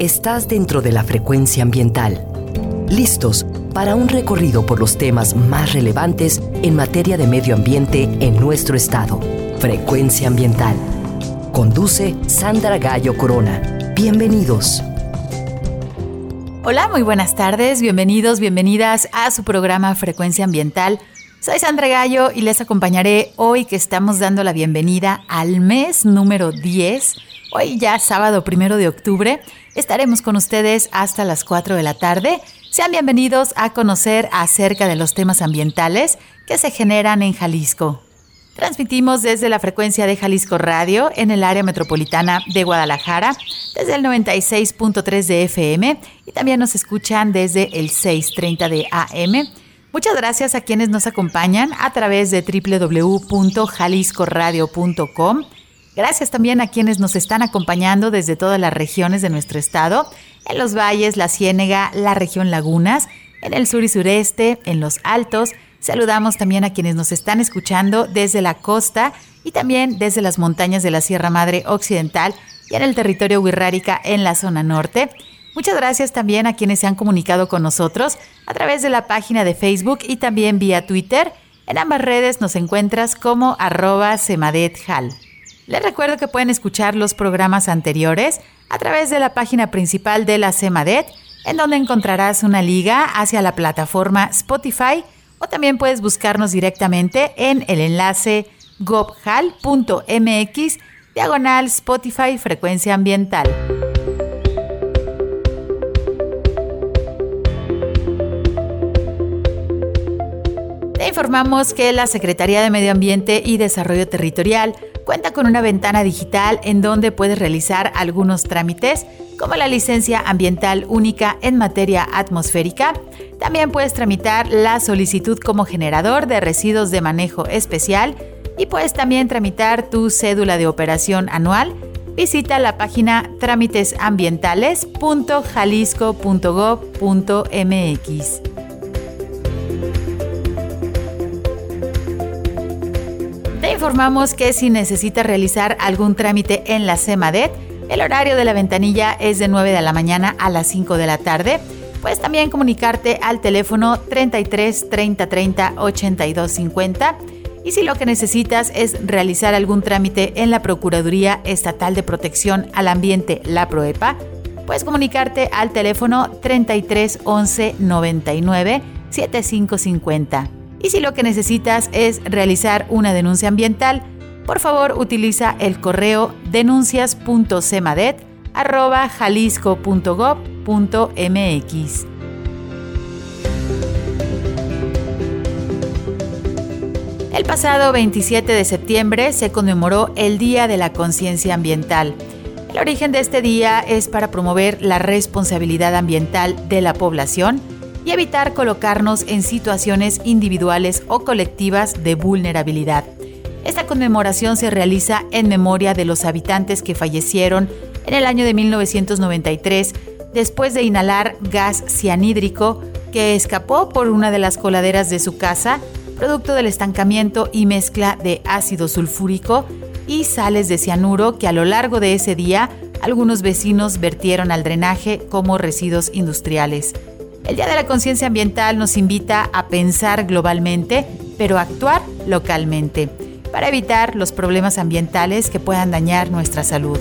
Estás dentro de la frecuencia ambiental. Listos para un recorrido por los temas más relevantes en materia de medio ambiente en nuestro estado. Frecuencia ambiental. Conduce Sandra Gallo Corona. Bienvenidos. Hola, muy buenas tardes, bienvenidos, bienvenidas a su programa Frecuencia Ambiental. Soy Sandra Gallo y les acompañaré hoy que estamos dando la bienvenida al mes número 10. Hoy ya sábado primero de octubre estaremos con ustedes hasta las 4 de la tarde. Sean bienvenidos a conocer acerca de los temas ambientales que se generan en Jalisco. Transmitimos desde la frecuencia de Jalisco Radio en el área metropolitana de Guadalajara, desde el 96.3 de FM y también nos escuchan desde el 6.30 de AM. Muchas gracias a quienes nos acompañan a través de www.jaliscoradio.com. Gracias también a quienes nos están acompañando desde todas las regiones de nuestro estado, en los valles, la Ciénega, la región Lagunas, en el sur y sureste, en los altos, Saludamos también a quienes nos están escuchando desde la costa y también desde las montañas de la Sierra Madre Occidental y en el territorio Huirrárica en la zona norte. Muchas gracias también a quienes se han comunicado con nosotros a través de la página de Facebook y también vía Twitter. En ambas redes nos encuentras como arroba semadethal. Les recuerdo que pueden escuchar los programas anteriores a través de la página principal de la Semadet, en donde encontrarás una liga hacia la plataforma Spotify o también puedes buscarnos directamente en el enlace gobhal.mx diagonal Spotify Frecuencia Ambiental. Te informamos que la Secretaría de Medio Ambiente y Desarrollo Territorial cuenta con una ventana digital en donde puedes realizar algunos trámites como la licencia ambiental única en materia atmosférica. También puedes tramitar la solicitud como generador de residuos de manejo especial y puedes también tramitar tu cédula de operación anual. Visita la página trámitesambientales.jalisco.gov.mx. Te informamos que si necesitas realizar algún trámite en la CEMADET, el horario de la ventanilla es de 9 de la mañana a las 5 de la tarde. Puedes también comunicarte al teléfono 33 30 30 82 50. Y si lo que necesitas es realizar algún trámite en la Procuraduría Estatal de Protección al Ambiente, la PROEPA, puedes comunicarte al teléfono 33 11 99 7550. Y si lo que necesitas es realizar una denuncia ambiental, por favor utiliza el correo denuncias.cemadet.jalisco.gov.mx. El pasado 27 de septiembre se conmemoró el Día de la Conciencia Ambiental. El origen de este día es para promover la responsabilidad ambiental de la población y evitar colocarnos en situaciones individuales o colectivas de vulnerabilidad. Esta conmemoración se realiza en memoria de los habitantes que fallecieron en el año de 1993 después de inhalar gas cianhídrico que escapó por una de las coladeras de su casa, producto del estancamiento y mezcla de ácido sulfúrico y sales de cianuro que a lo largo de ese día algunos vecinos vertieron al drenaje como residuos industriales. El Día de la Conciencia Ambiental nos invita a pensar globalmente, pero actuar localmente para evitar los problemas ambientales que puedan dañar nuestra salud.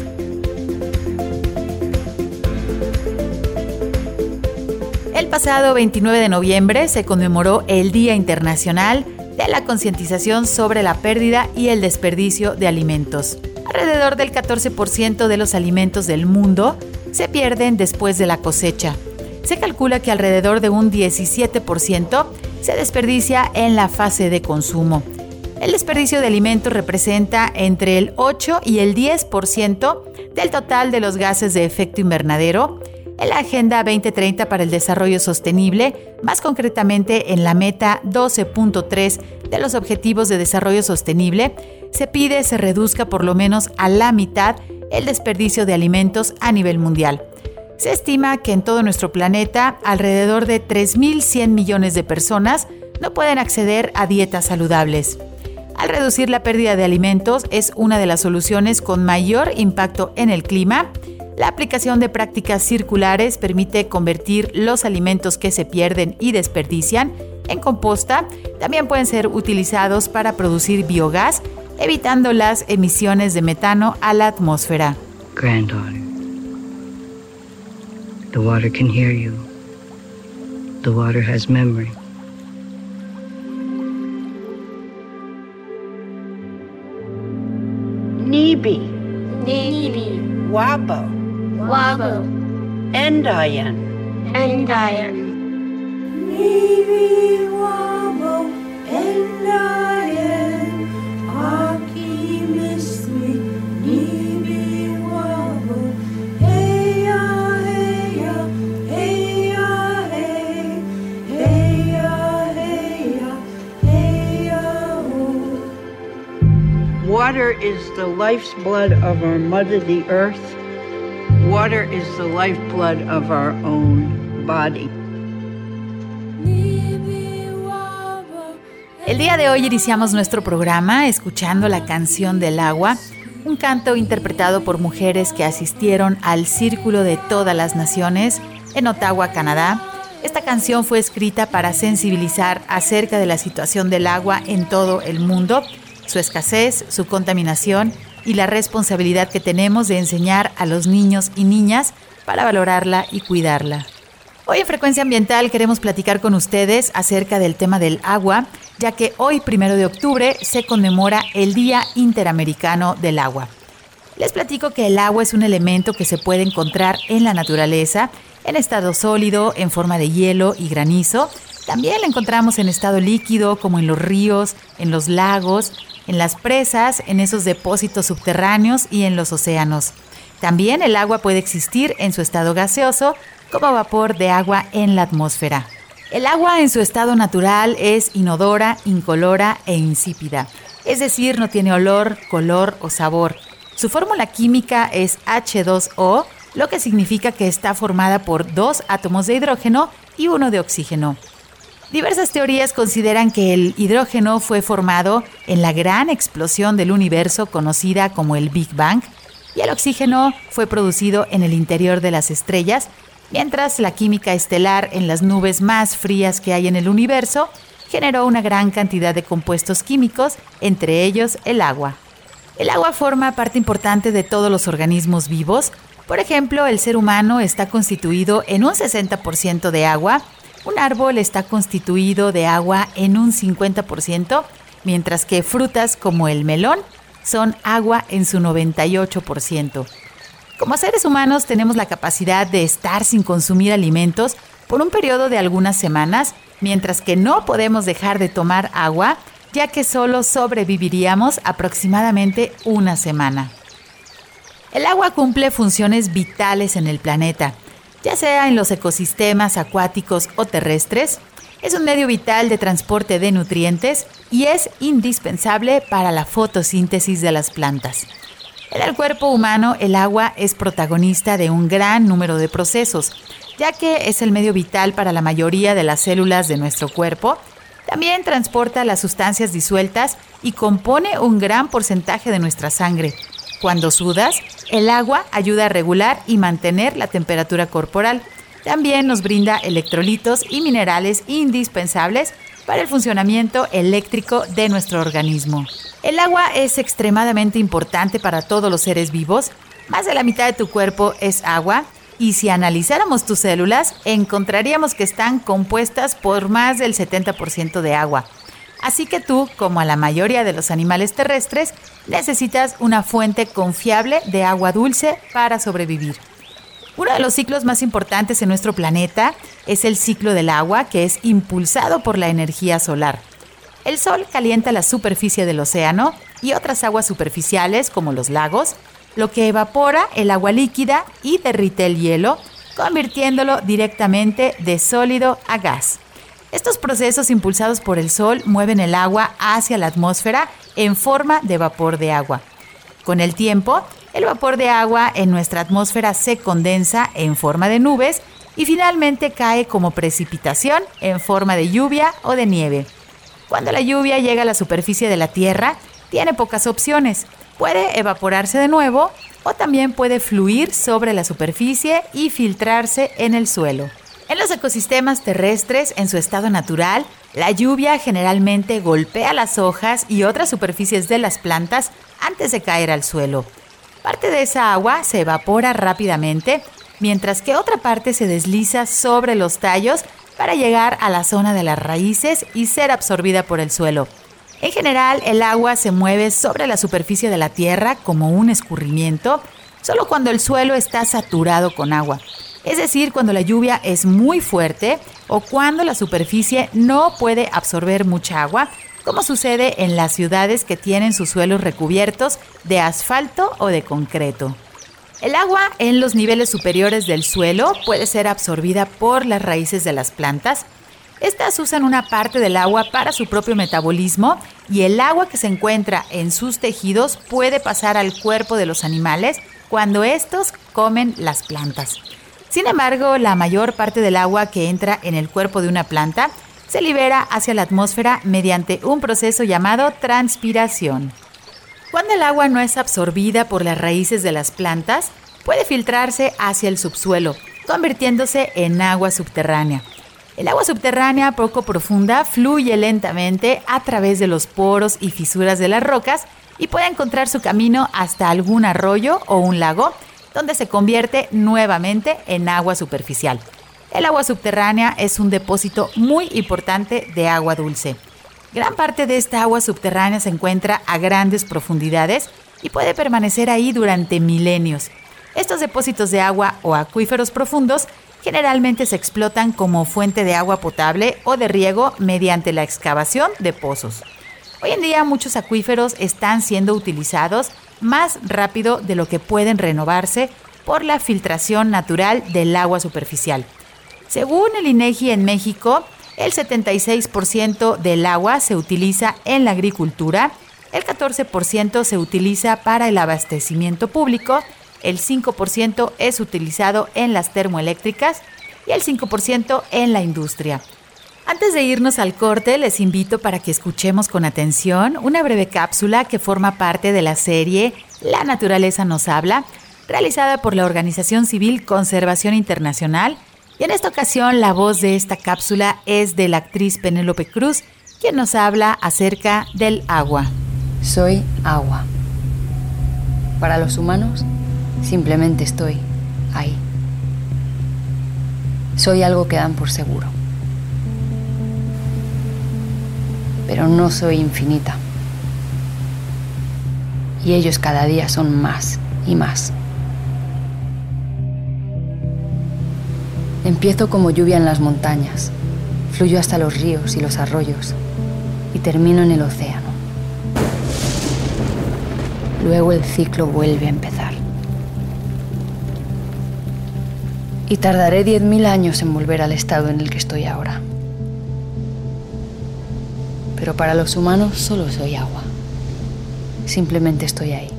El pasado 29 de noviembre se conmemoró el Día Internacional de la Concientización sobre la Pérdida y el Desperdicio de Alimentos. Alrededor del 14% de los alimentos del mundo se pierden después de la cosecha. Se calcula que alrededor de un 17% se desperdicia en la fase de consumo el desperdicio de alimentos representa entre el 8 y el 10% del total de los gases de efecto invernadero. En la Agenda 2030 para el Desarrollo Sostenible, más concretamente en la meta 12.3 de los Objetivos de Desarrollo Sostenible, se pide se reduzca por lo menos a la mitad el desperdicio de alimentos a nivel mundial. Se estima que en todo nuestro planeta alrededor de 3.100 millones de personas no pueden acceder a dietas saludables. Al reducir la pérdida de alimentos es una de las soluciones con mayor impacto en el clima. La aplicación de prácticas circulares permite convertir los alimentos que se pierden y desperdician en composta. También pueden ser utilizados para producir biogás, evitando las emisiones de metano a la atmósfera. Granddaughter, the water can hear you. The water has memory. Nibi, Nibi, Wabo, Wabo, Endayan, Endayan. Nibi wabo. Endayen Water is the life's blood of our mother, the earth. Water is the lifeblood of our own body. El día de hoy iniciamos nuestro programa escuchando la canción del agua, un canto interpretado por mujeres que asistieron al Círculo de Todas las Naciones en Ottawa, Canadá. Esta canción fue escrita para sensibilizar acerca de la situación del agua en todo el mundo, su escasez, su contaminación y la responsabilidad que tenemos de enseñar a los niños y niñas para valorarla y cuidarla. Hoy en Frecuencia Ambiental queremos platicar con ustedes acerca del tema del agua, ya que hoy, primero de octubre, se conmemora el Día Interamericano del Agua. Les platico que el agua es un elemento que se puede encontrar en la naturaleza, en estado sólido, en forma de hielo y granizo. También la encontramos en estado líquido, como en los ríos, en los lagos, en las presas, en esos depósitos subterráneos y en los océanos. También el agua puede existir en su estado gaseoso, como vapor de agua en la atmósfera. El agua en su estado natural es inodora, incolora e insípida, es decir, no tiene olor, color o sabor. Su fórmula química es H2O, lo que significa que está formada por dos átomos de hidrógeno y uno de oxígeno. Diversas teorías consideran que el hidrógeno fue formado en la gran explosión del universo conocida como el Big Bang y el oxígeno fue producido en el interior de las estrellas, mientras la química estelar en las nubes más frías que hay en el universo generó una gran cantidad de compuestos químicos, entre ellos el agua. El agua forma parte importante de todos los organismos vivos. Por ejemplo, el ser humano está constituido en un 60% de agua, un árbol está constituido de agua en un 50%, mientras que frutas como el melón son agua en su 98%. Como seres humanos tenemos la capacidad de estar sin consumir alimentos por un periodo de algunas semanas, mientras que no podemos dejar de tomar agua, ya que solo sobreviviríamos aproximadamente una semana. El agua cumple funciones vitales en el planeta, ya sea en los ecosistemas acuáticos o terrestres, es un medio vital de transporte de nutrientes y es indispensable para la fotosíntesis de las plantas. En el cuerpo humano, el agua es protagonista de un gran número de procesos, ya que es el medio vital para la mayoría de las células de nuestro cuerpo. También transporta las sustancias disueltas y compone un gran porcentaje de nuestra sangre. Cuando sudas, el agua ayuda a regular y mantener la temperatura corporal. También nos brinda electrolitos y minerales indispensables para el funcionamiento eléctrico de nuestro organismo. El agua es extremadamente importante para todos los seres vivos. Más de la mitad de tu cuerpo es agua y si analizáramos tus células encontraríamos que están compuestas por más del 70% de agua. Así que tú, como a la mayoría de los animales terrestres, necesitas una fuente confiable de agua dulce para sobrevivir. Uno de los ciclos más importantes en nuestro planeta es el ciclo del agua, que es impulsado por la energía solar. El sol calienta la superficie del océano y otras aguas superficiales, como los lagos, lo que evapora el agua líquida y derrite el hielo, convirtiéndolo directamente de sólido a gas. Estos procesos impulsados por el sol mueven el agua hacia la atmósfera en forma de vapor de agua. Con el tiempo, el vapor de agua en nuestra atmósfera se condensa en forma de nubes y finalmente cae como precipitación en forma de lluvia o de nieve. Cuando la lluvia llega a la superficie de la Tierra, tiene pocas opciones. Puede evaporarse de nuevo o también puede fluir sobre la superficie y filtrarse en el suelo. En los ecosistemas terrestres, en su estado natural, la lluvia generalmente golpea las hojas y otras superficies de las plantas antes de caer al suelo. Parte de esa agua se evapora rápidamente, mientras que otra parte se desliza sobre los tallos para llegar a la zona de las raíces y ser absorbida por el suelo. En general, el agua se mueve sobre la superficie de la tierra como un escurrimiento, solo cuando el suelo está saturado con agua. Es decir, cuando la lluvia es muy fuerte o cuando la superficie no puede absorber mucha agua, como sucede en las ciudades que tienen sus suelos recubiertos de asfalto o de concreto. El agua en los niveles superiores del suelo puede ser absorbida por las raíces de las plantas. Estas usan una parte del agua para su propio metabolismo y el agua que se encuentra en sus tejidos puede pasar al cuerpo de los animales cuando estos comen las plantas. Sin embargo, la mayor parte del agua que entra en el cuerpo de una planta se libera hacia la atmósfera mediante un proceso llamado transpiración. Cuando el agua no es absorbida por las raíces de las plantas, puede filtrarse hacia el subsuelo, convirtiéndose en agua subterránea. El agua subterránea poco profunda fluye lentamente a través de los poros y fisuras de las rocas y puede encontrar su camino hasta algún arroyo o un lago, donde se convierte nuevamente en agua superficial. El agua subterránea es un depósito muy importante de agua dulce. Gran parte de esta agua subterránea se encuentra a grandes profundidades y puede permanecer ahí durante milenios. Estos depósitos de agua o acuíferos profundos generalmente se explotan como fuente de agua potable o de riego mediante la excavación de pozos. Hoy en día muchos acuíferos están siendo utilizados más rápido de lo que pueden renovarse por la filtración natural del agua superficial. Según el INEGI en México, el 76% del agua se utiliza en la agricultura, el 14% se utiliza para el abastecimiento público, el 5% es utilizado en las termoeléctricas y el 5% en la industria. Antes de irnos al corte, les invito para que escuchemos con atención una breve cápsula que forma parte de la serie La naturaleza nos habla, realizada por la organización civil Conservación Internacional. Y en esta ocasión la voz de esta cápsula es de la actriz Penélope Cruz, quien nos habla acerca del agua. Soy agua. Para los humanos, simplemente estoy ahí. Soy algo que dan por seguro. Pero no soy infinita. Y ellos cada día son más y más. Empiezo como lluvia en las montañas, fluyo hasta los ríos y los arroyos y termino en el océano. Luego el ciclo vuelve a empezar. Y tardaré 10.000 años en volver al estado en el que estoy ahora pero para los humanos solo soy agua. Simplemente estoy ahí.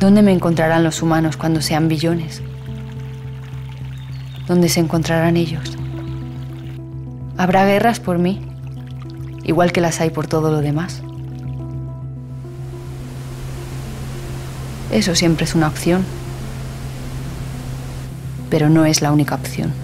¿Dónde me encontrarán los humanos cuando sean billones? ¿Dónde se encontrarán ellos? ¿Habrá guerras por mí? Igual que las hay por todo lo demás. Eso siempre es una opción, pero no es la única opción.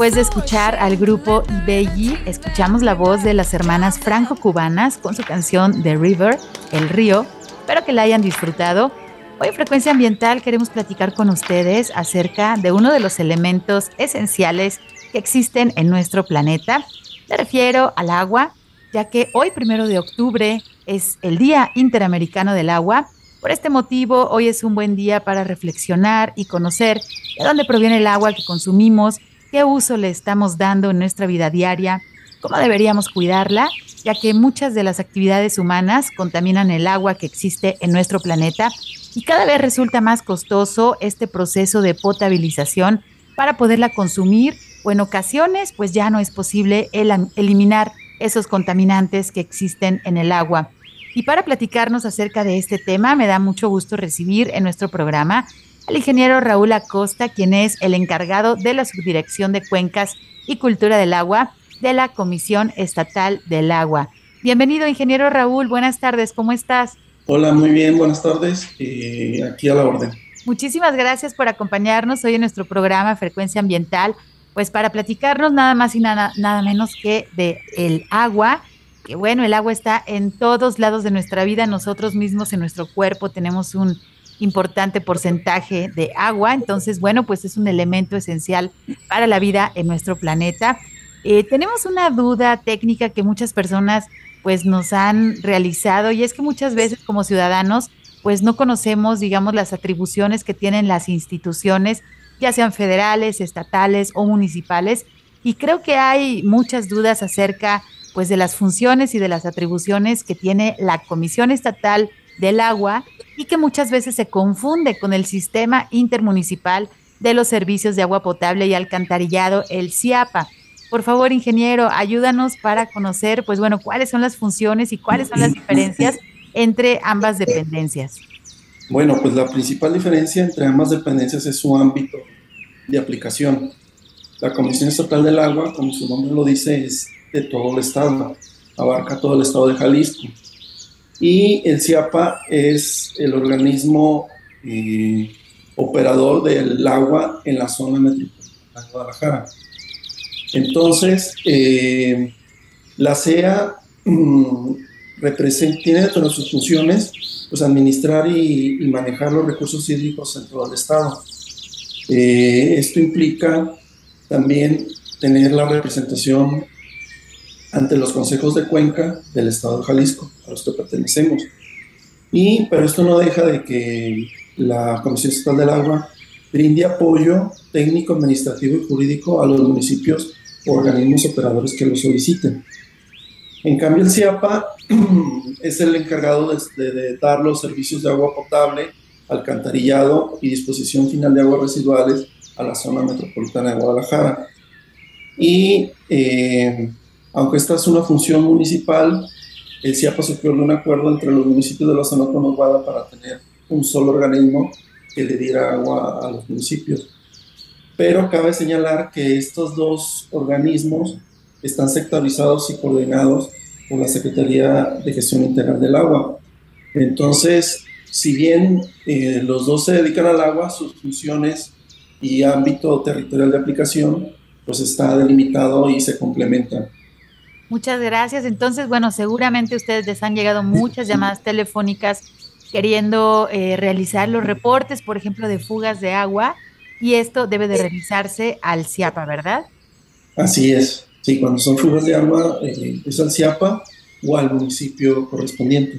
Después de escuchar al grupo Ibelli. Escuchamos la voz de las hermanas franco-cubanas con su canción The River, El Río. Espero que la hayan disfrutado. Hoy en Frecuencia Ambiental queremos platicar con ustedes acerca de uno de los elementos esenciales que existen en nuestro planeta. Me refiero al agua, ya que hoy, primero de octubre, es el Día Interamericano del Agua. Por este motivo, hoy es un buen día para reflexionar y conocer de dónde proviene el agua que consumimos, qué uso le estamos dando en nuestra vida diaria, cómo deberíamos cuidarla, ya que muchas de las actividades humanas contaminan el agua que existe en nuestro planeta y cada vez resulta más costoso este proceso de potabilización para poderla consumir o en ocasiones pues ya no es posible el- eliminar esos contaminantes que existen en el agua. Y para platicarnos acerca de este tema, me da mucho gusto recibir en nuestro programa al ingeniero Raúl Acosta, quien es el encargado de la Subdirección de Cuencas y Cultura del Agua de la Comisión Estatal del Agua. Bienvenido, ingeniero Raúl. Buenas tardes, ¿cómo estás? Hola, muy bien, buenas tardes. eh, aquí a la orden. Muchísimas gracias por acompañarnos hoy en nuestro programa Frecuencia Ambiental, pues para platicarnos nada más y nada, nada menos que de el agua, que bueno, el agua está en todos lados de nuestra vida, nosotros mismos en nuestro cuerpo tenemos un importante porcentaje de agua, entonces bueno, pues es un elemento esencial para la vida en nuestro planeta. Eh, tenemos una duda técnica que muchas personas pues nos han realizado y es que muchas veces como ciudadanos pues no conocemos, digamos, las atribuciones que tienen las instituciones, ya sean federales, estatales o municipales, y creo que hay muchas dudas acerca pues de las funciones y de las atribuciones que tiene la Comisión Estatal del Agua y que muchas veces se confunde con el Sistema Intermunicipal de los Servicios de Agua Potable y Alcantarillado, el CIAPA. Por favor, ingeniero, ayúdanos para conocer, pues bueno, cuáles son las funciones y cuáles son las diferencias entre ambas dependencias. Bueno, pues la principal diferencia entre ambas dependencias es su ámbito de aplicación. La Comisión Estatal del Agua, como su nombre lo dice, es de todo el estado, abarca todo el estado de Jalisco. Y el CIAPA es el organismo eh, operador del agua en la zona metropolitana de Guadalajara. Entonces, eh, la CEA mm, tiene dentro de sus funciones pues, administrar y, y manejar los recursos hídricos en todo el estado. Eh, esto implica también tener la representación ante los consejos de cuenca del estado de Jalisco, a los que pertenecemos. Y, pero esto no deja de que la Comisión Estatal del Agua brinde apoyo técnico, administrativo y jurídico a los municipios o organismos operadores que lo soliciten. En cambio, el CIAPA es el encargado de, dar los servicios de agua potable, alcantarillado y disposición final de aguas residuales a la zona metropolitana de Guadalajara. Y eh, aunque esta es una función municipal, el CIAPA surgió de un acuerdo entre los municipios de la zona conurbada para tener un solo organismo que le diera agua a los municipios. Pero cabe señalar que estos dos organismos están sectorizados y coordinados por la Secretaría de Gestión Integral del Agua. Entonces, si bien eh, los dos se dedican al agua, sus funciones y ámbito territorial de aplicación, pues está delimitado y se complementan. Muchas gracias. Entonces, bueno, seguramente ustedes les han llegado muchas llamadas telefónicas queriendo eh, realizar los reportes, por ejemplo, de fugas de agua, y esto debe de revisarse al CIAPA, ¿verdad? Así es. Sí, cuando son fugas de agua, eh, es al CIAPA o al municipio correspondiente.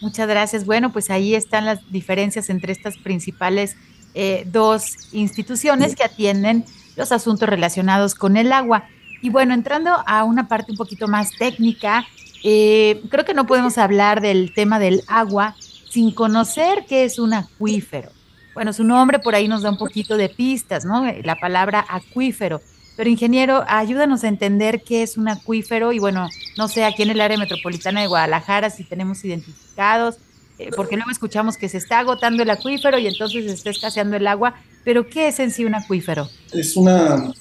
Muchas gracias. Bueno, pues ahí están las diferencias entre estas principales eh, dos instituciones que atienden los asuntos relacionados con el agua. Y bueno, entrando a una parte un poquito más técnica, eh, creo que no podemos hablar del tema del agua sin conocer qué es un acuífero. bueno, su nombre por ahí nos da un poquito de pistas, ¿no? La palabra acuífero. Pero ingeniero, ayúdanos a entender qué es un acuífero y bueno, no sé, aquí en el área metropolitana de Guadalajara si tenemos identificados, eh, porque luego escuchamos que se está agotando el acuífero y entonces se está escaseando el agua, pero ¿qué es en sí un acuífero? Es una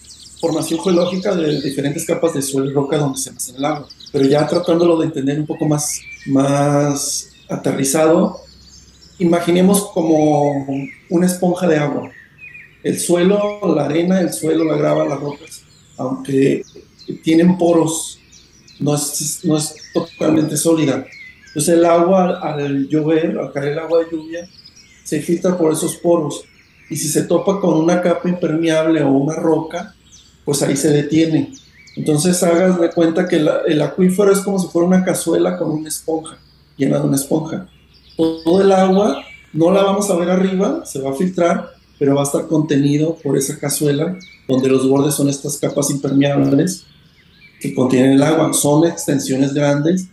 formación geológica de diferentes capas de suelo y roca donde se almacena el agua, pero ya tratándolo de entender un poco más, más aterrizado, imaginemos como una esponja de agua el suelo, la arena, el suelo, la grava, las rocas, aunque tienen poros, no es, no es totalmente sólida. Entonces el agua al llover, al caer el agua de lluvia, se filtra por esos poros. Y si se topa con una capa impermeable o una roca, pues ahí se detiene. Entonces hagas de cuenta que el acuífero es como si fuera una cazuela con una esponja, llena de una esponja. Todo el agua no la vamos a ver arriba, se va a filtrar, pero va a estar contenido por esa cazuela donde los bordes son estas capas impermeables que contienen el agua. Son extensiones grandes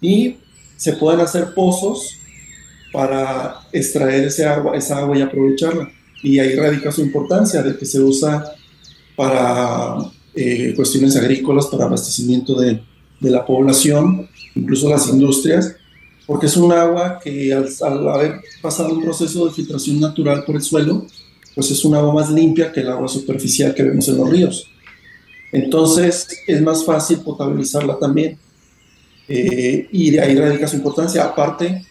y se pueden hacer pozos para extraer ese agua, esa agua y aprovecharla. Y ahí radica su importancia de que se usa para eh, cuestiones agrícolas, para abastecimiento de, de, la población, incluso las industrias, porque es un agua que al, al haber pasado un proceso de filtración natural por el suelo, pues es un agua más limpia que el agua superficial que vemos en los ríos. Entonces es más fácil potabilizarla también. Eh, y de ahí radica su importancia. Aparte,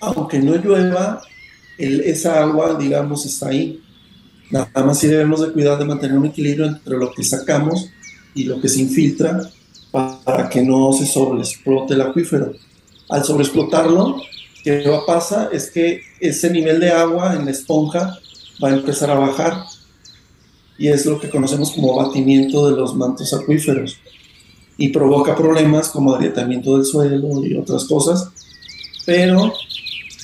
aunque no llueva, esa agua, digamos, está ahí. Nada más sí debemos de cuidar de mantener un equilibrio entre lo que sacamos y lo que se infiltra para que no se sobreexplote el acuífero. Al sobreexplotarlo, ¿qué va a pasar? Es que ese nivel de agua en la esponja va a empezar a bajar y es lo que conocemos como batimiento de los mantos acuíferos y provoca problemas como agrietamiento del suelo y otras cosas, pero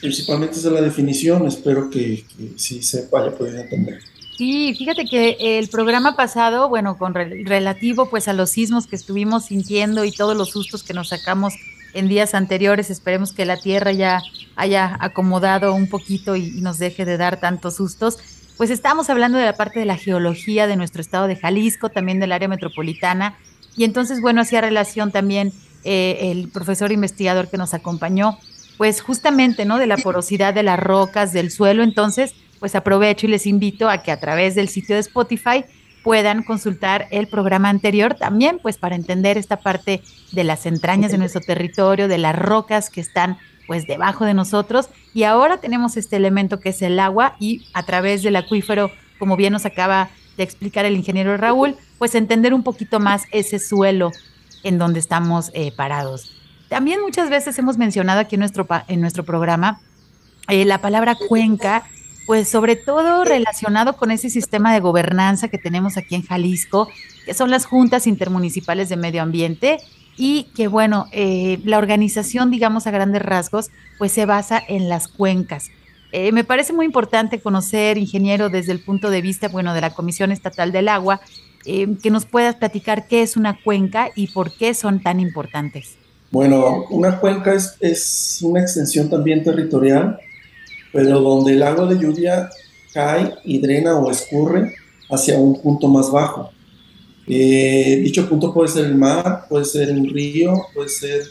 principalmente es de la definición, espero que, que sí se vaya pudiendo entender. Sí, fíjate que el programa pasado, bueno, con relativo pues a los sismos que estuvimos sintiendo y todos los sustos que nos sacamos en días anteriores. Esperemos que la Tierra ya haya acomodado un poquito y, nos deje de dar tantos sustos. Pues estamos hablando de la parte de la geología de nuestro estado de Jalisco, también del área metropolitana. Y entonces, bueno, hacía relación también eh, el profesor investigador que nos acompañó, pues justamente, ¿no? De la porosidad de las rocas, del suelo. Entonces, pues aprovecho y les invito a que a través del sitio de Spotify puedan consultar el programa anterior también, pues para entender esta parte de las entrañas de nuestro territorio, de las rocas que están pues debajo de nosotros. Y ahora tenemos este elemento que es el agua y a través del acuífero, como bien nos acaba de explicar el ingeniero Raúl, pues entender un poquito más ese suelo en donde estamos eh, parados. También muchas veces hemos mencionado aquí en nuestro, en nuestro programa eh, la palabra cuenca pues sobre todo relacionado con ese sistema de gobernanza que tenemos aquí en Jalisco, que son las juntas intermunicipales de medio ambiente y que bueno, eh, la organización, digamos a grandes rasgos, pues se basa en las cuencas. Eh, me parece muy importante conocer, ingeniero, desde el punto de vista, bueno, de la Comisión Estatal del Agua, eh, que nos puedas platicar qué es una cuenca y por qué son tan importantes. Bueno, una cuenca es, es una extensión también territorial pero donde el agua de lluvia cae y drena o escurre hacia un punto más bajo. Eh, dicho punto puede ser el mar, puede ser un río, puede ser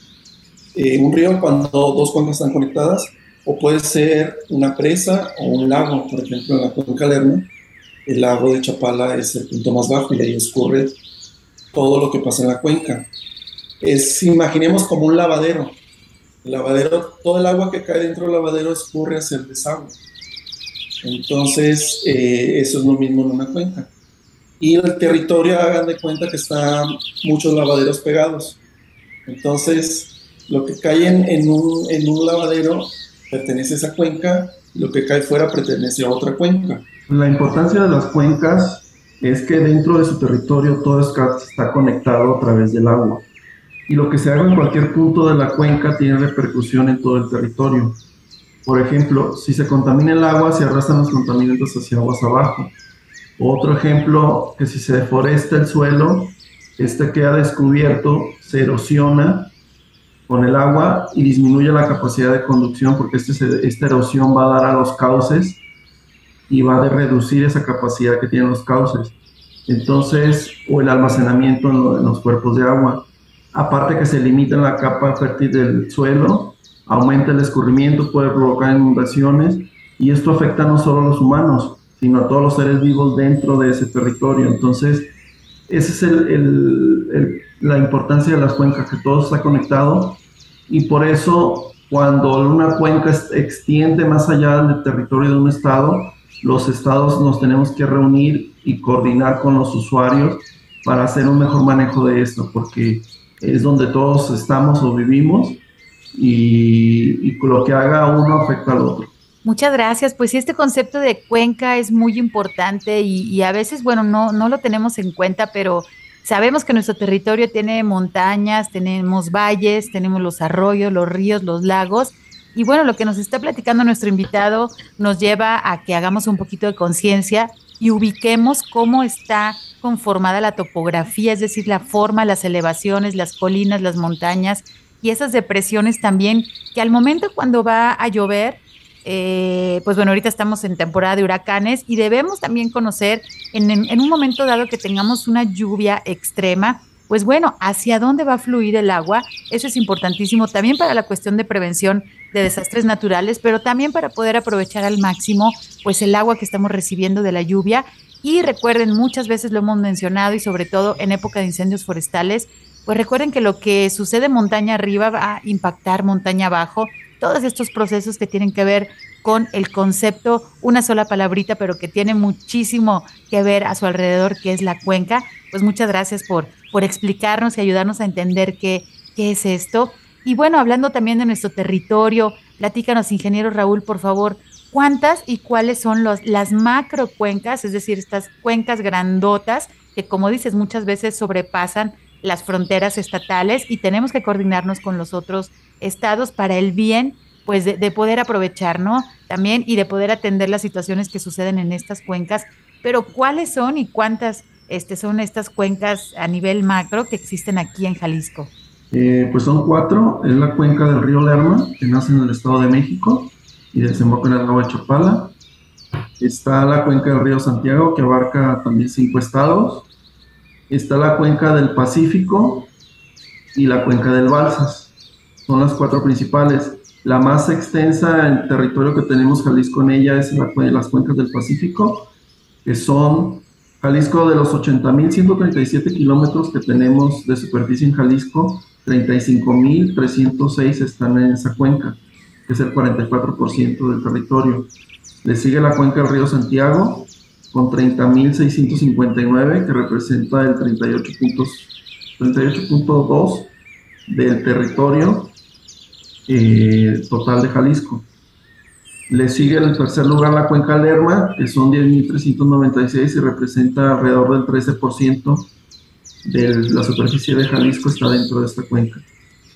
eh, un río cuando dos cuencas están conectadas, o puede ser una presa o un lago, por ejemplo, en la cuenca Lerma, el lago de Chapala es el punto más bajo y ahí escurre todo lo que pasa en la cuenca. Es, imaginemos como un lavadero, el lavadero, todo el agua que cae dentro del lavadero escurre hacia el desagüe. Entonces, eh, eso es lo mismo en una cuenca. Y el territorio, hagan de cuenta que están muchos lavaderos pegados. Entonces, lo que cae en, un, en un lavadero pertenece a esa cuenca, lo que cae fuera pertenece a otra cuenca. La importancia de las cuencas es que dentro de su territorio todo está conectado a través del agua y lo que se haga en cualquier punto de la cuenca tiene repercusión en todo el territorio. Por ejemplo, si se contamina el agua, se arrastran los contaminantes hacia aguas abajo. Otro ejemplo, que si se deforesta el suelo, este queda descubierto, se erosiona con el agua y disminuye la capacidad de conducción porque este esta erosión va a dar a los cauces y va a reducir esa capacidad que tienen los cauces. Entonces, o el almacenamiento en, los cuerpos de agua. Aparte que se limita la capa fértil del suelo, aumenta el escurrimiento, puede provocar inundaciones y esto afecta no solo a los humanos, sino a todos los seres vivos dentro de ese territorio. Entonces, esa es el, la importancia de las cuencas, que todo está conectado y por eso cuando una cuenca extiende más allá del territorio de un estado, los estados nos tenemos que reunir y coordinar con los usuarios para hacer un mejor manejo de esto, porque es donde todos estamos o vivimos y, lo que haga uno afecta al otro. Muchas gracias. Pues este concepto de cuenca es muy importante y, a veces, bueno, no, no lo tenemos en cuenta, pero sabemos que nuestro territorio tiene montañas, tenemos valles, tenemos los arroyos, los ríos, los lagos. Y bueno, lo que nos está platicando nuestro invitado nos lleva a que hagamos un poquito de conciencia y ubiquemos cómo está conformada la topografía, es decir, la forma, las elevaciones, las colinas, las montañas y esas depresiones también, que al momento cuando va a llover, eh, pues bueno, ahorita estamos en temporada de huracanes y debemos también conocer en, en, un momento dado que tengamos una lluvia extrema, pues bueno, hacia dónde va a fluir el agua. Eso es importantísimo también para la cuestión de prevención de desastres naturales, pero también para poder aprovechar al máximo pues el agua que estamos recibiendo de la lluvia. Y recuerden, muchas veces lo hemos mencionado y sobre todo en época de incendios forestales, pues recuerden que lo que sucede montaña arriba va a impactar montaña abajo todos estos procesos que tienen que ver con el concepto, una sola palabrita, pero que tiene muchísimo que ver a su alrededor, que es la cuenca. Pues muchas gracias por, por explicarnos y ayudarnos a entender qué, qué es esto. Y bueno, hablando también de nuestro territorio, platícanos, ingeniero Raúl, por favor, ¿cuántas y cuáles son los, las macrocuencas, es decir, estas cuencas grandotas que, como dices, muchas veces sobrepasan las fronteras estatales y tenemos que coordinarnos con los otros estados para el bien pues de, poder aprovechar, ¿no? También y de poder atender las situaciones que suceden en estas cuencas. Pero ¿cuáles son y cuántas este, son estas cuencas a nivel macro que existen aquí en Jalisco? Eh, pues son cuatro. Es la cuenca del río Lerma, que nace en el Estado de México y desemboca en el lago de Chapala. Está la cuenca del río Santiago, que abarca también cinco estados. Está la cuenca del Pacífico y la cuenca del Balsas son las cuatro principales. La más extensa en territorio que tenemos Jalisco en ella es la, las cuencas del Pacífico, que son Jalisco de los 80.137 kilómetros que tenemos de superficie en Jalisco, 35.306 están en esa cuenca, que es el 44% del territorio. Le sigue la cuenca del río Santiago, con 30.659, que representa el 38.2 del territorio eh, total de Jalisco. Le sigue en el tercer lugar la cuenca Lerma, que son 10.396 y representa alrededor del 13% de la superficie de Jalisco está dentro de esta cuenca.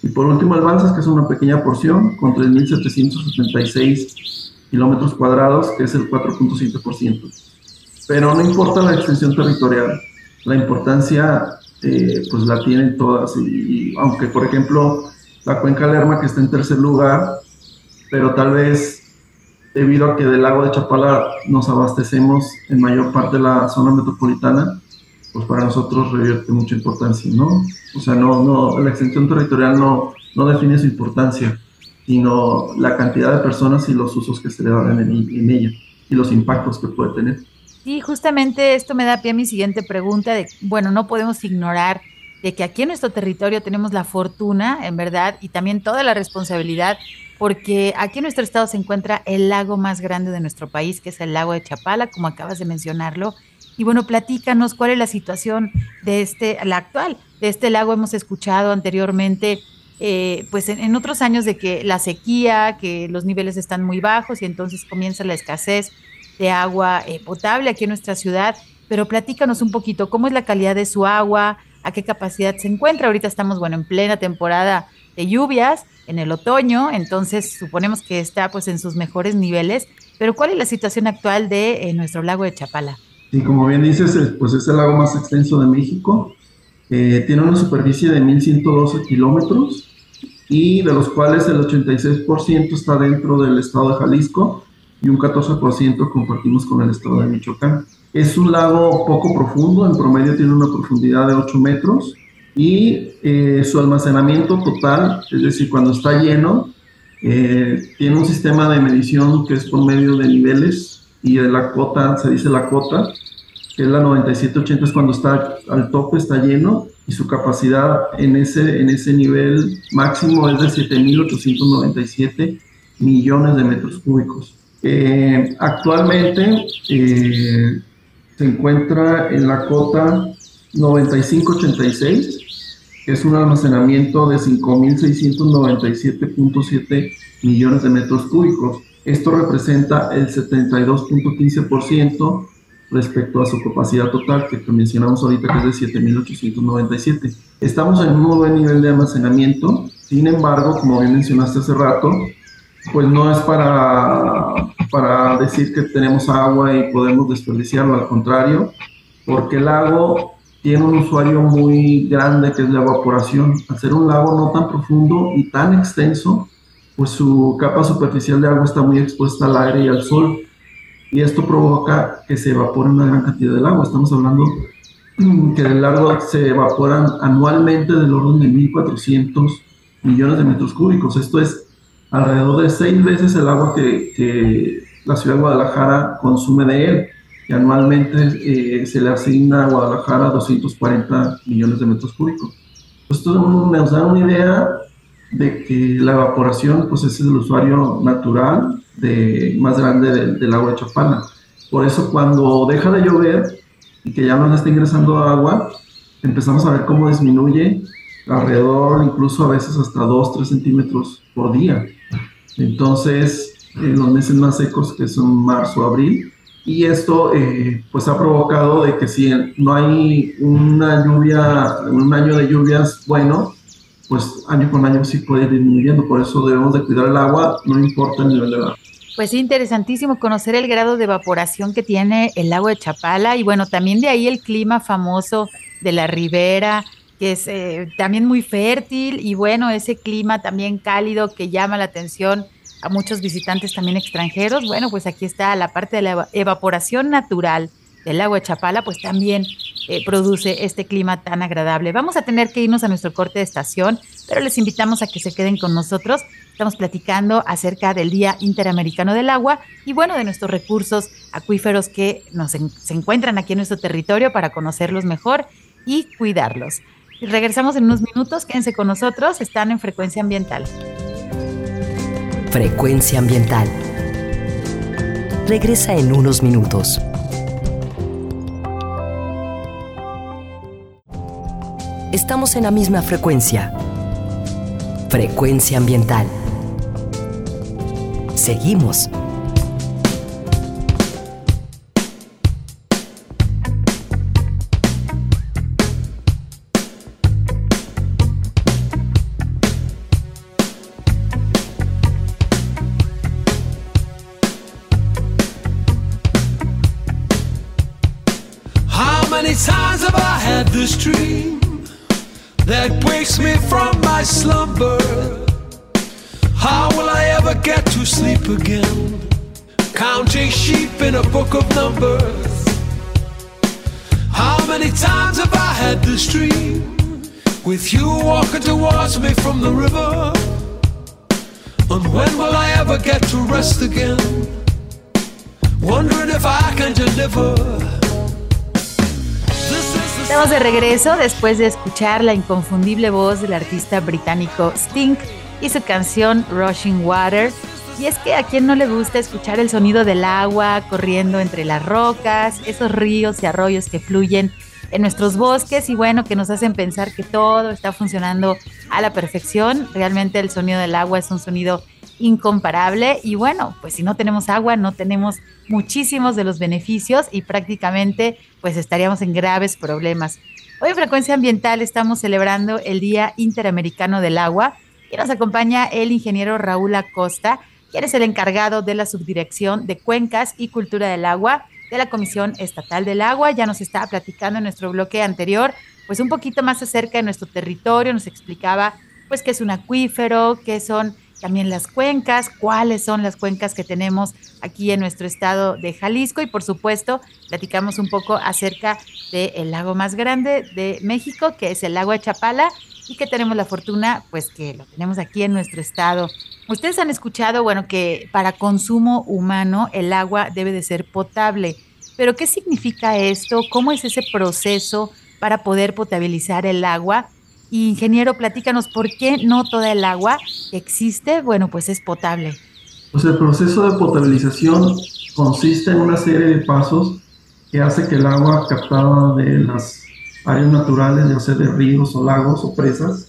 Y por último el que es una pequeña porción, con 3.776 kilómetros cuadrados, que es el 4.7%. Pero no importa la extensión territorial, la importancia eh, pues la tienen todas. y, aunque, por ejemplo, la cuenca Lerma que está en tercer lugar, pero tal vez debido a que del lago de Chapala nos abastecemos en mayor parte de la zona metropolitana, pues para nosotros revierte mucha importancia, ¿no? O sea, no, no, la extensión territorial no, no define su importancia, sino la cantidad de personas y los usos que se le dan en, ella y los impactos que puede tener. Y justamente esto me da pie a mi siguiente pregunta de, bueno, no podemos ignorar de que aquí en nuestro territorio tenemos la fortuna, en verdad, y también toda la responsabilidad, porque aquí en nuestro estado se encuentra el lago más grande de nuestro país, que es el lago de Chapala, como acabas de mencionarlo. Y bueno, platícanos cuál es la situación de este, la actual, de este lago. Hemos escuchado anteriormente, eh, pues en, otros años de que la sequía, que los niveles están muy bajos y entonces comienza la escasez de agua eh, potable aquí en nuestra ciudad. Pero platícanos un poquito, ¿cómo es la calidad de su agua? A qué capacidad se encuentra. Ahorita estamos, bueno, en plena temporada de lluvias, en el otoño, entonces suponemos que está pues en sus mejores niveles. Pero ¿cuál es la situación actual de eh, nuestro lago de Chapala? Sí, como bien dices, pues es el lago más extenso de México. Eh, tiene una superficie de 1.112 kilómetros y de los cuales el 86% está dentro del estado de Jalisco y un 14% compartimos con el estado de Michoacán. Es un lago poco profundo, en promedio tiene una profundidad de 8 metros y eh, su almacenamiento total, es decir, cuando está lleno, eh, tiene un sistema de medición que es por medio de niveles y de la cota, se dice la cota, que es la 9780, es cuando está al tope, está lleno, y su capacidad en ese, en ese nivel máximo es de 7.897 millones de metros cúbicos. Eh, actualmente eh, se encuentra en la cota 9586, que es un almacenamiento de 5.697.7 millones de metros cúbicos. Esto representa el 72.15% respecto a su capacidad total, que mencionamos ahorita que es de 7.897. Estamos en un muy buen nivel de almacenamiento, sin embargo, como bien mencionaste hace rato, pues no es para, para decir que tenemos agua y podemos desperdiciarlo, al contrario, porque el lago tiene un usuario muy grande que es la evaporación. Al ser un lago no tan profundo y tan extenso, pues su capa superficial de agua está muy expuesta al aire y al sol y esto provoca que se evapore una gran cantidad del agua. Estamos hablando que del lago se evaporan anualmente del orden de 1.400 millones de metros cúbicos. Esto es alrededor de seis veces el agua que, la ciudad de Guadalajara consume de él. Y anualmente eh, se le asigna a Guadalajara 240 millones de metros cúbicos. Esto nos da una idea de que la evaporación pues es el usuario natural de, más grande del, agua de Chapala. Por eso cuando deja de llover y que ya no está ingresando agua, empezamos a ver cómo disminuye alrededor, incluso a veces hasta 2, 3 centímetros por día. Entonces, en los meses más secos, que son marzo, abril, y esto eh, pues ha provocado de que si no hay una lluvia, un año de lluvias bueno, pues año con año sí puede ir disminuyendo. Por eso debemos de cuidar el agua, no importa el nivel de agua. Pues interesantísimo conocer el grado de evaporación que tiene el lago de Chapala y bueno, también de ahí el clima famoso de la ribera, que es eh, también muy fértil y bueno, ese clima también cálido que llama la atención a muchos visitantes también extranjeros. Bueno, pues aquí está la parte de la evaporación natural del de Chapala, pues también eh, produce este clima tan agradable. Vamos a tener que irnos a nuestro corte de estación, pero les invitamos a que se queden con nosotros. Estamos platicando acerca del Día Interamericano del Agua y bueno, de nuestros recursos acuíferos que nos se encuentran aquí en nuestro territorio para conocerlos mejor y cuidarlos. Regresamos en unos minutos, quédense con nosotros, están en Frecuencia Ambiental. Frecuencia Ambiental. Regresa en unos minutos. estamos en la misma frecuencia. Frecuencia ambiental. Seguimos. Me from the river. And when will I ever get to rest again? Wondering if I can deliver. Estamos de regreso después de escuchar la inconfundible voz del artista británico Sting y su canción Rushing Water. Y es que a quien no le gusta escuchar el sonido del agua corriendo entre las rocas, esos ríos y arroyos que fluyen en nuestros bosques y bueno, que nos hacen pensar que todo está funcionando a la perfección. Realmente el sonido del agua es un sonido incomparable y bueno, pues si no tenemos agua no tenemos muchísimos de los beneficios y prácticamente pues estaríamos en graves problemas. Hoy en Frecuencia Ambiental estamos celebrando el Día Interamericano del Agua y nos acompaña el ingeniero Raúl Acosta, quien es el encargado de la Subdirección de Cuencas y Cultura del Agua de la Comisión Estatal del Agua. Ya nos estaba platicando en nuestro bloque anterior, pues un poquito más acerca de nuestro territorio, nos explicaba pues qué es un acuífero, qué son también las cuencas, cuáles son las cuencas que tenemos aquí en nuestro estado de Jalisco y por supuesto platicamos un poco acerca del lago más grande de México, que es el lago de Chapala y que tenemos la fortuna pues que lo tenemos aquí en nuestro estado. Ustedes han escuchado, bueno, que para consumo humano el agua debe de ser potable. Pero ¿qué significa esto? ¿Cómo es ese proceso para poder potabilizar el agua? Y, ingeniero, platícanos por qué no toda el agua que existe, bueno, pues es potable. Pues el proceso de potabilización consiste en una serie de pasos que hace que el agua captada de las áreas naturales, ya sea de ríos o lagos o presas,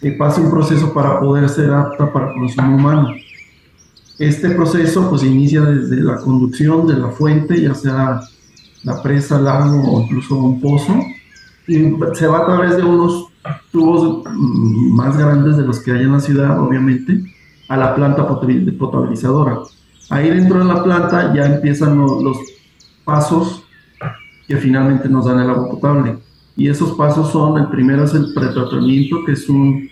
que pase un proceso para poder ser apta para consumo humano. Este proceso pues inicia desde la conducción de la fuente, ya sea la presa, lago o incluso un pozo, y se va a través de unos tubos más grandes de los que hay en la ciudad, obviamente, a la planta potabilizadora. Ahí dentro de la planta ya empiezan los, pasos que finalmente nos dan el agua potable. Y esos pasos son, el primero es el pretratamiento, que es un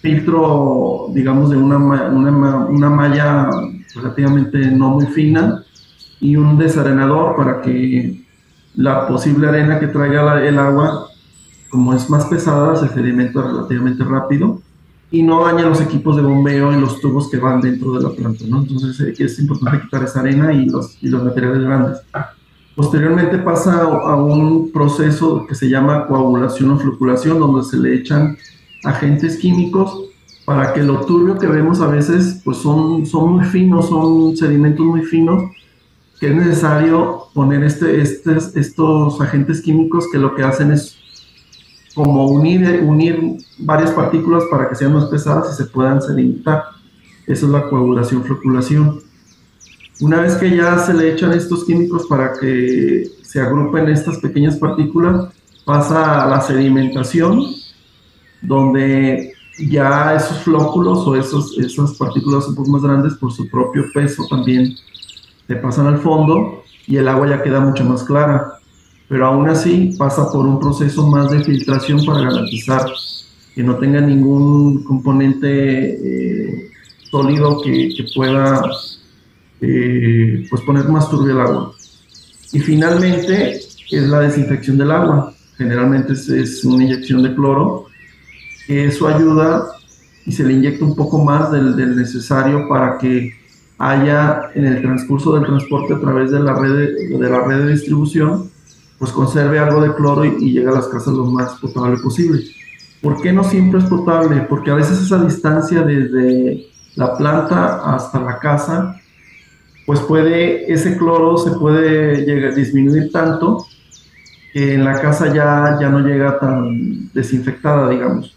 filtro, digamos, de una, una, una malla relativamente no muy fina y un desarenador para que la posible arena que traiga el agua, como es más pesada, se sedimenta relativamente rápido y no daña los equipos de bombeo y los tubos que van dentro de la planta, ¿no? Entonces eh, es importante quitar esa arena y los, y los materiales grandes. Posteriormente pasa a un proceso que se llama coagulación o floculación, donde se le echan agentes químicos para que lo turbio que vemos a veces pues son, son muy finos, son sedimentos muy finos, que es necesario poner este, este, estos agentes químicos que lo que hacen es como unir, unir varias partículas para que sean más pesadas y se puedan sedimentar. Esa es la coagulación, floculación. Una vez que ya se le echan estos químicos para que se agrupen estas pequeñas partículas, pasa a la sedimentación, donde ya esos flóculos o esos, esas partículas un poco más grandes por su propio peso también se pasan al fondo y el agua ya queda mucho más clara. Pero aún así pasa por un proceso más de filtración para garantizar que no tenga ningún componente eh, sólido que, pueda eh, pues poner más turbio el agua. Y finalmente es la desinfección del agua. Generalmente es una inyección de cloro eso ayuda y se le inyecta un poco más del, necesario para que haya en el transcurso del transporte a través de la red de, la red de distribución, pues conserve algo de cloro y, llegue a las casas lo más potable posible. ¿Por qué no siempre es potable? Porque a veces esa distancia desde la planta hasta la casa, pues puede, ese cloro se puede disminuir tanto que en la casa ya, ya no llega tan desinfectada, digamos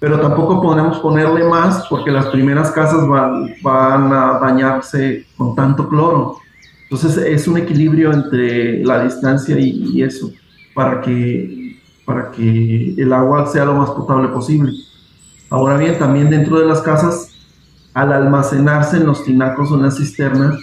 pero tampoco podemos ponerle más porque las primeras casas van, van a dañarse con tanto cloro. Entonces es un equilibrio entre la distancia y, eso, para que, para que el agua sea lo más potable posible. Ahora bien, también dentro de las casas, al almacenarse en los tinacos o en las cisternas,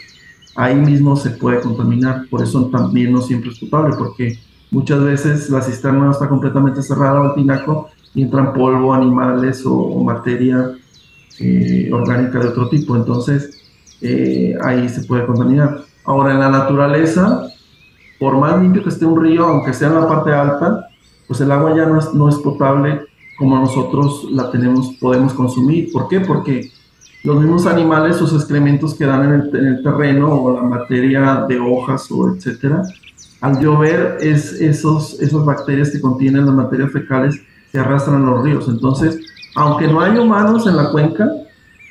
ahí mismo se puede contaminar. Por eso también no siempre es potable, porque muchas veces la cisterna no está completamente cerrada o el tinaco entran polvo, animales o, materia eh, orgánica de otro tipo. Entonces, eh, ahí se puede contaminar. Ahora, en la naturaleza, por más limpio que esté un río, aunque sea en la parte alta, pues el agua ya no es, no es potable como nosotros la tenemos, podemos consumir. ¿Por qué? Porque los mismos animales, sus excrementos que dan en el, en el terreno o la materia de hojas o etcétera, al llover es esos, esas bacterias que contienen las materias fecales se arrastran los ríos. Entonces, aunque no hay humanos en la cuenca,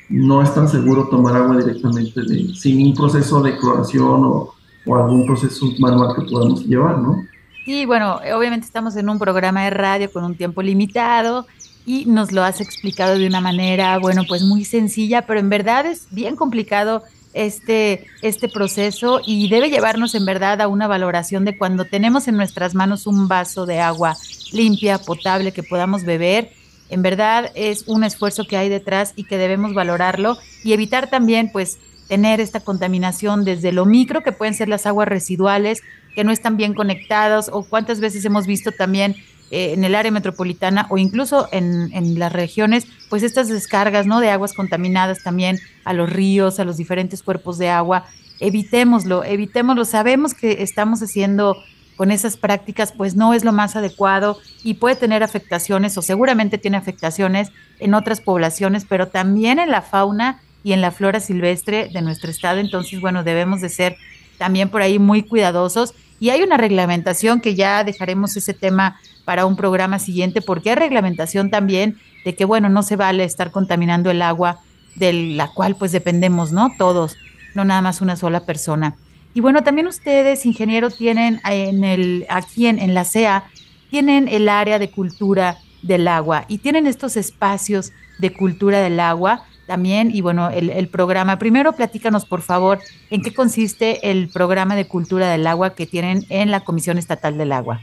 no es tan seguro tomar agua directamente sin un proceso de cloración o, o algún proceso manual que podamos llevar, ¿no? Sí, bueno, obviamente estamos en un programa de radio con un tiempo limitado y nos lo has explicado de una manera, bueno, pues muy sencilla, pero en verdad es bien complicado este, este proceso y debe llevarnos en verdad a una valoración de cuando tenemos en nuestras manos un vaso de agua limpia, potable, que podamos beber. En verdad es un esfuerzo que hay detrás y que debemos valorarlo y evitar también pues tener esta contaminación desde lo micro que pueden ser las aguas residuales que no están bien conectados o cuántas veces hemos visto también eh, en el área metropolitana o incluso en, en las regiones pues estas descargas, ¿no? De aguas contaminadas también a los ríos, a los diferentes cuerpos de agua. Evitémoslo, evitémoslo. Sabemos que estamos haciendo con esas prácticas, pues no es lo más adecuado y puede tener afectaciones o seguramente tiene afectaciones en otras poblaciones, pero también en la fauna y en la flora silvestre de nuestro estado. Entonces, bueno, debemos de ser también por ahí muy cuidadosos. Y hay una reglamentación que ya dejaremos ese tema para un programa siguiente, porque hay reglamentación también de que, bueno, no se vale estar contaminando el agua de la cual pues dependemos, ¿no? Todos, no nada más una sola persona. Y bueno, también ustedes, ingenieros, tienen en el, aquí en, en la CEA, tienen el área de cultura del agua y tienen estos espacios de cultura del agua también y bueno, el, el, programa. Primero, platícanos, por favor, en qué consiste el programa de cultura del agua que tienen en la Comisión Estatal del Agua.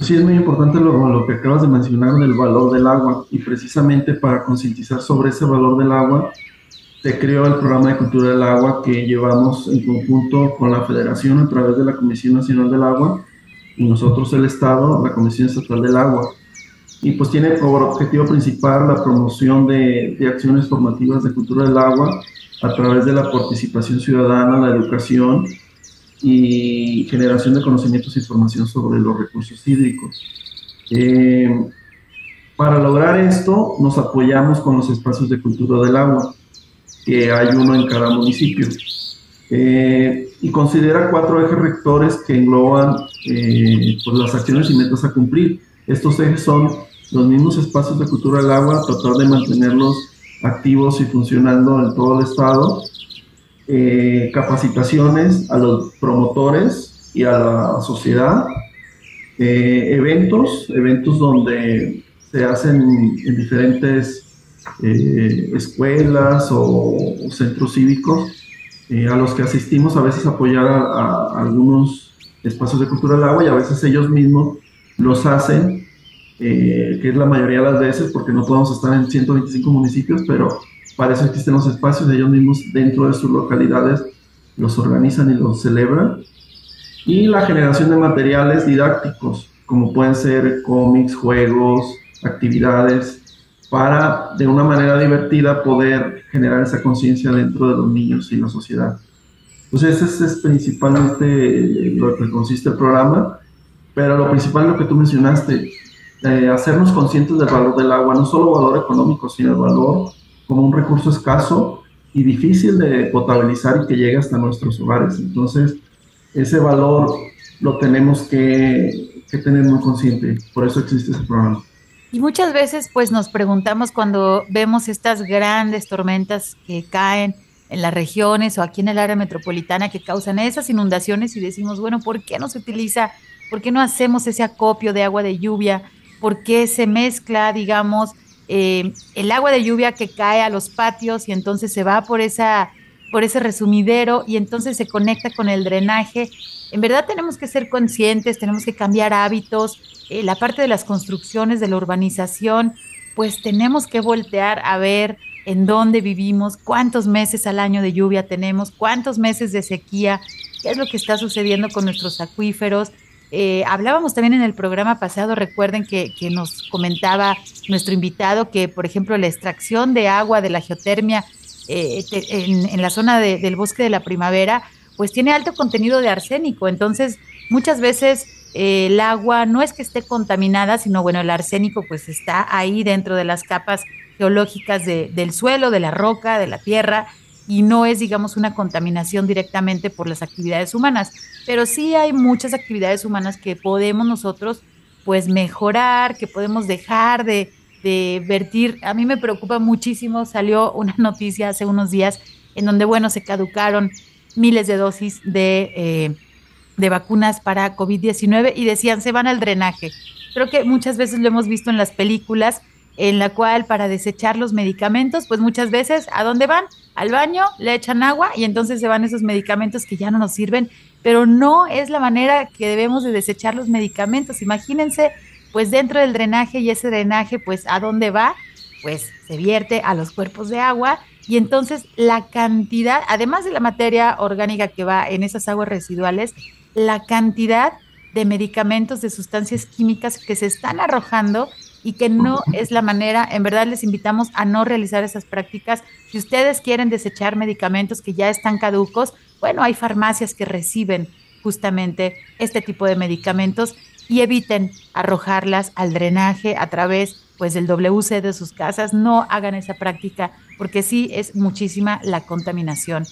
Sí, es muy importante lo, que acabas de mencionar del valor del agua y precisamente para concientizar sobre ese valor del agua, se creó el programa de cultura del agua que llevamos en conjunto con la Federación a través de la Comisión Nacional del Agua y nosotros el Estado, la Comisión Estatal del Agua. Y pues tiene por objetivo principal la promoción de, de, acciones formativas de cultura del agua a través de la participación ciudadana, la educación y generación de conocimientos e información sobre los recursos hídricos. Eh, para lograr esto nos apoyamos con los espacios de cultura del agua, que hay uno en cada municipio. Eh, y considera cuatro ejes rectores que engloban eh, pues las acciones y metas a cumplir estos ejes son los mismos espacios de cultura del agua, tratar de mantenerlos activos y funcionando en todo el estado, eh, capacitaciones a los promotores y a la sociedad, eh, eventos, eventos donde se hacen en diferentes eh, escuelas o, centros cívicos a los que asistimos a veces apoyar a, a algunos espacios de cultura del agua y a veces ellos mismos los hacen, que es la mayoría de las veces, porque no podemos estar en 125 municipios, pero para eso existen los espacios, ellos mismos dentro de sus localidades los organizan y los celebran. Y la generación de materiales didácticos, como pueden ser cómics, juegos, actividades, para de una manera divertida poder generar esa conciencia dentro de los niños y la sociedad. Entonces, ese es principalmente lo que consiste el programa. Pero lo principal es lo que tú mencionaste, eh, hacernos conscientes del valor del agua, no solo valor económico, sino el valor como un recurso escaso y difícil de potabilizar y que llegue hasta nuestros hogares. Entonces, ese valor lo tenemos que, que tener muy consciente, por eso existe ese programa. Y muchas veces pues nos preguntamos cuando vemos estas grandes tormentas que caen en las regiones o aquí en el área metropolitana que causan esas inundaciones y decimos, bueno, ¿por qué no se utiliza ¿Por qué no hacemos ese acopio de agua de lluvia? ¿Por qué se mezcla, digamos, eh, el agua de lluvia que cae a los patios y entonces se va por, esa, por ese resumidero y entonces se conecta con el drenaje? En verdad tenemos que ser conscientes, tenemos que cambiar hábitos, eh, la parte de las construcciones, de la urbanización, pues tenemos que voltear a ver en dónde vivimos, cuántos meses al año de lluvia tenemos, cuántos meses de sequía, qué es lo que está sucediendo con nuestros acuíferos, eh, hablábamos también en el programa pasado, recuerden que, nos comentaba nuestro invitado que, por ejemplo, la extracción de agua de la geotermia eh, en, en, la zona de, del bosque de la primavera, pues tiene alto contenido de arsénico. Entonces, muchas veces eh, el agua no es que esté contaminada, sino bueno, el arsénico pues está ahí dentro de las capas geológicas de, del suelo, de la roca, de la tierra, y no es, digamos, una contaminación directamente por las actividades humanas, pero sí hay muchas actividades humanas que podemos nosotros pues mejorar, que podemos dejar de, de vertir. A mí me preocupa muchísimo, salió una noticia hace unos días en donde, bueno, se caducaron miles de dosis de, eh, de vacunas para COVID-19 y decían, se van al drenaje. Creo que muchas veces lo hemos visto en las películas, en la cual para desechar los medicamentos, pues muchas veces, ¿a dónde van? Al baño, le echan agua y entonces se van esos medicamentos que ya no nos sirven, pero no es la manera que debemos de desechar los medicamentos. Imagínense, pues dentro del drenaje y ese drenaje, pues ¿a dónde va? Pues se vierte a los cuerpos de agua y entonces la cantidad, además de la materia orgánica que va en esas aguas residuales, la cantidad de medicamentos, de sustancias químicas que se están arrojando y que no es la manera, en verdad les invitamos a no realizar esas prácticas. Si ustedes quieren desechar medicamentos que ya están caducos, bueno, hay farmacias que reciben justamente este tipo de medicamentos y eviten arrojarlas al drenaje a través pues del WC de sus casas, no hagan esa práctica porque sí es muchísima la contaminación.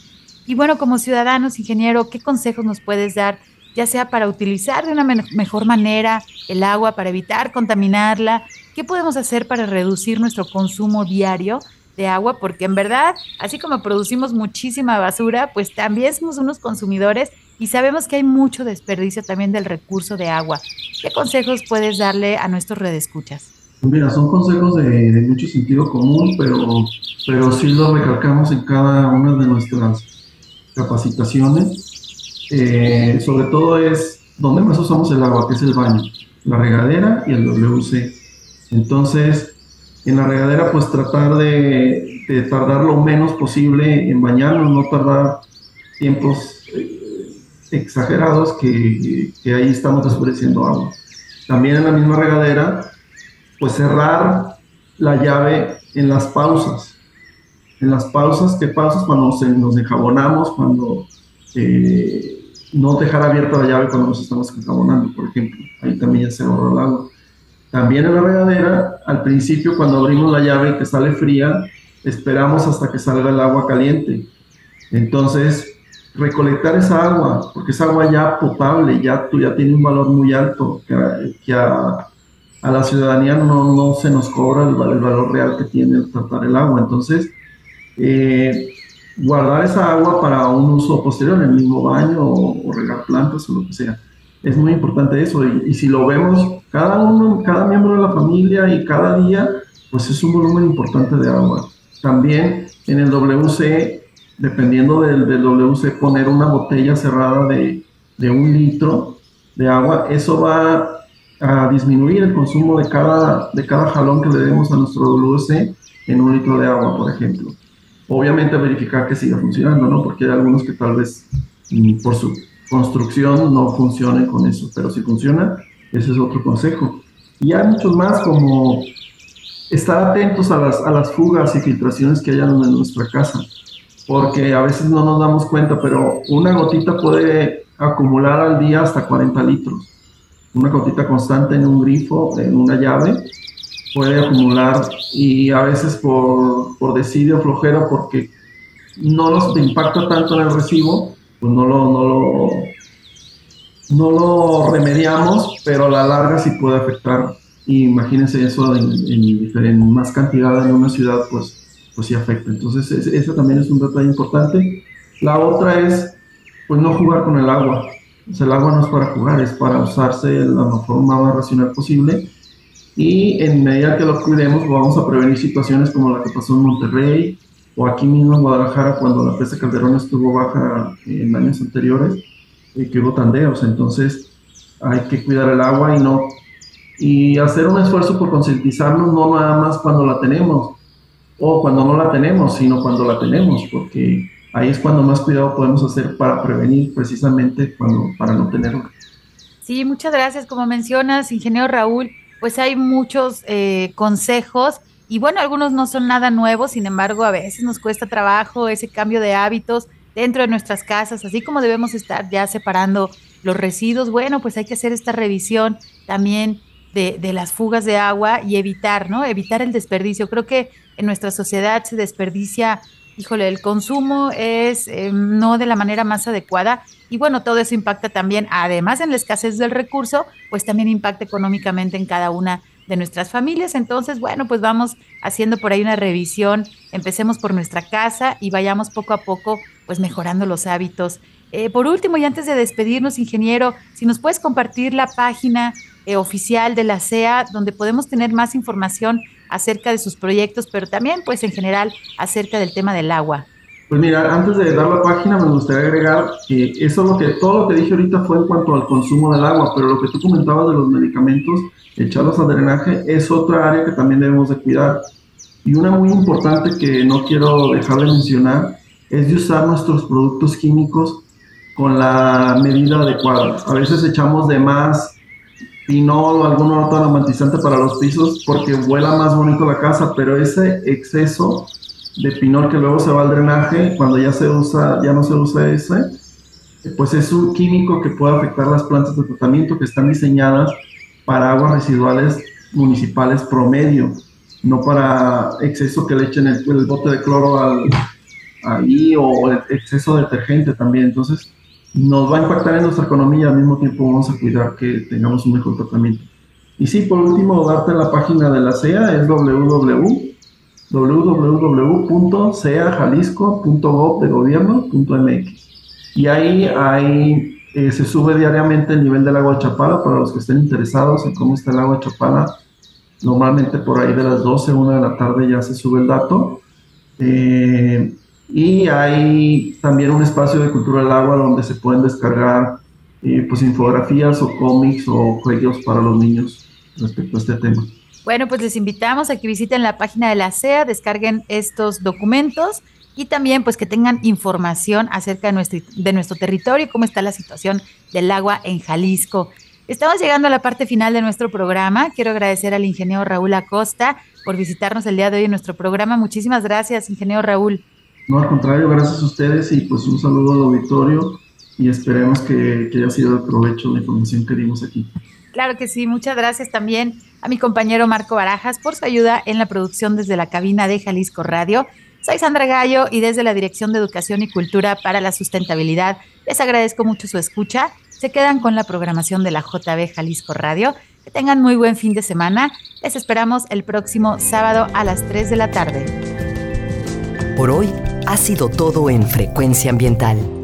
Y bueno, como ciudadanos, ingeniero, ¿qué consejos nos puedes dar, ya sea para utilizar de una mejor manera el agua, para evitar contaminarla? ¿Qué podemos hacer para reducir nuestro consumo diario de agua? Porque en verdad, así como producimos muchísima basura, pues también somos unos consumidores y sabemos que hay mucho desperdicio también del recurso de agua. ¿Qué consejos puedes darle a nuestros redescuchas? Mira, son consejos de, mucho sentido común, pero, pero sí lo recalcamos en cada una de nuestras capacitaciones. Eh, sobre todo es dónde más usamos el agua, que es el baño, la regadera y el WC. Entonces, en la regadera, pues tratar de, tardar lo menos posible en bañarnos, no tardar tiempos eh, exagerados que, ahí estamos desperdiciando agua. También en la misma regadera, pues cerrar la llave en las pausas. En las pausas, ¿qué pausas? Cuando nos enjabonamos, cuando eh, no dejar abierta la llave cuando nos estamos enjabonando, por ejemplo. Ahí también ya se ahorra el agua. También en la regadera, al principio cuando abrimos la llave que sale fría, esperamos hasta que salga el agua caliente. Entonces, recolectar esa agua, porque esa agua ya potable, ya, ya tiene un valor muy alto, que, a la ciudadanía no, no se nos cobra el, valor real que tiene el tratar el agua. Entonces, eh, guardar esa agua para un uso posterior, en el mismo baño o, regar plantas o lo que sea. Es muy importante eso. Y, si lo vemos, cada uno, cada miembro de la familia y cada día, pues es un volumen importante de agua. También en el WC, dependiendo del, del WC, poner una botella cerrada de, de un litro de agua, eso va a disminuir el consumo de cada, de cada jalón que le demos a nuestro WC en un litro de agua, por ejemplo. Obviamente verificar que siga funcionando, ¿no? Porque hay algunos que tal vez mm, por su construcción no funcionen con eso, pero si funciona, ese es otro consejo. Y hay muchos más como estar atentos a las, a las fugas y filtraciones que hayan en nuestra casa, porque a veces no nos damos cuenta, pero una gotita puede acumular al día hasta 40 litros una gotita constante en un grifo, en una llave, puede acumular y a veces por, por desidio flojera porque no nos impacta tanto en el recibo, pues no lo, no lo, no lo remediamos, pero a la larga sí puede afectar. imagínense eso en, más cantidad en una ciudad, pues, pues sí afecta. Entonces, eso también es un detalle importante. La otra es, pues, no jugar con el agua el agua no es para jugar, es para usarse de la forma más racional posible. Y en medida que lo cuidemos, vamos a prevenir situaciones como la que pasó en Monterrey o aquí mismo en Guadalajara cuando la presa Calderón estuvo baja en años anteriores y que hubo tandeos. Entonces, hay que cuidar el agua y no y hacer un esfuerzo por concientizarnos no nada más cuando la tenemos o cuando no la tenemos, sino cuando la tenemos, porque ahí es cuando más cuidado podemos hacer para prevenir precisamente cuando, para no tenerlo. Sí, muchas gracias. Como mencionas, ingeniero Raúl, pues hay muchos eh, consejos y bueno, algunos no son nada nuevos, sin embargo, a veces nos cuesta trabajo ese cambio de hábitos dentro de nuestras casas, así como debemos estar ya separando los residuos, bueno, pues hay que hacer esta revisión también de, de, las fugas de agua y evitar, ¿no? Evitar el desperdicio. Creo que en nuestra sociedad se desperdicia híjole, el consumo es eh, no de la manera más adecuada y bueno, todo eso impacta también, además en la escasez del recurso, pues también impacta económicamente en cada una de nuestras familias. Entonces, bueno, pues vamos haciendo por ahí una revisión, empecemos por nuestra casa y vayamos poco a poco pues mejorando los hábitos. Eh, por último, y antes de despedirnos, ingeniero, si nos puedes compartir la página eh, oficial de la CEA, donde podemos tener más información acerca de sus proyectos, pero también pues en general acerca del tema del agua. Pues mira, antes de dar la página me gustaría agregar que eso lo que todo lo que dije ahorita fue en cuanto al consumo del agua, pero lo que tú comentabas de los medicamentos, echarlos a drenaje, es otra área que también debemos de cuidar. Y una muy importante que no quiero dejar de mencionar es de usar nuestros productos químicos con la medida adecuada. A veces echamos de más pinol o algún otro aromatizante para los pisos porque huela más bonito la casa, pero ese exceso de pinol que luego se va al drenaje, cuando ya se usa, ya no se usa ese, pues es un químico que puede afectar las plantas de tratamiento que están diseñadas para aguas residuales municipales promedio, no para exceso que le echen el, bote de cloro al, ahí o el exceso de detergente también. Entonces, nos va a impactar en nuestra economía y al mismo tiempo vamos a cuidar que tengamos un mejor tratamiento. Y sí, por último, darte la página de la CEA, es www.ceajalisco.gov.mx. Y ahí, ahí eh, se sube diariamente el nivel del agua de Chapala para los que estén interesados en cómo está el agua de Chapala. Normalmente por ahí de las 12, 1 de la tarde ya se sube el dato. Eh, y hay también un espacio de cultura del agua donde se pueden descargar eh, pues infografías o cómics o juegos para los niños respecto a este tema. Bueno, pues les invitamos a que visiten la página de la CEA, descarguen estos documentos y también pues que tengan información acerca de nuestro, de nuestro territorio y cómo está la situación del agua en Jalisco. Estamos llegando a la parte final de nuestro programa. Quiero agradecer al ingeniero Raúl Acosta por visitarnos el día de hoy en nuestro programa. Muchísimas gracias, ingeniero Raúl. No, al contrario, gracias a ustedes y pues un saludo al auditorio y esperemos que, haya sido de provecho la información que dimos aquí. Claro que sí, muchas gracias también a mi compañero Marco Barajas por su ayuda en la producción desde la cabina de Jalisco Radio. Soy Sandra Gallo y desde la Dirección de Educación y Cultura para la Sustentabilidad les agradezco mucho su escucha. Se quedan con la programación de la JB Jalisco Radio. Que tengan muy buen fin de semana. Les esperamos el próximo sábado a las 3 de la tarde. Por hoy ha sido todo en Frecuencia Ambiental.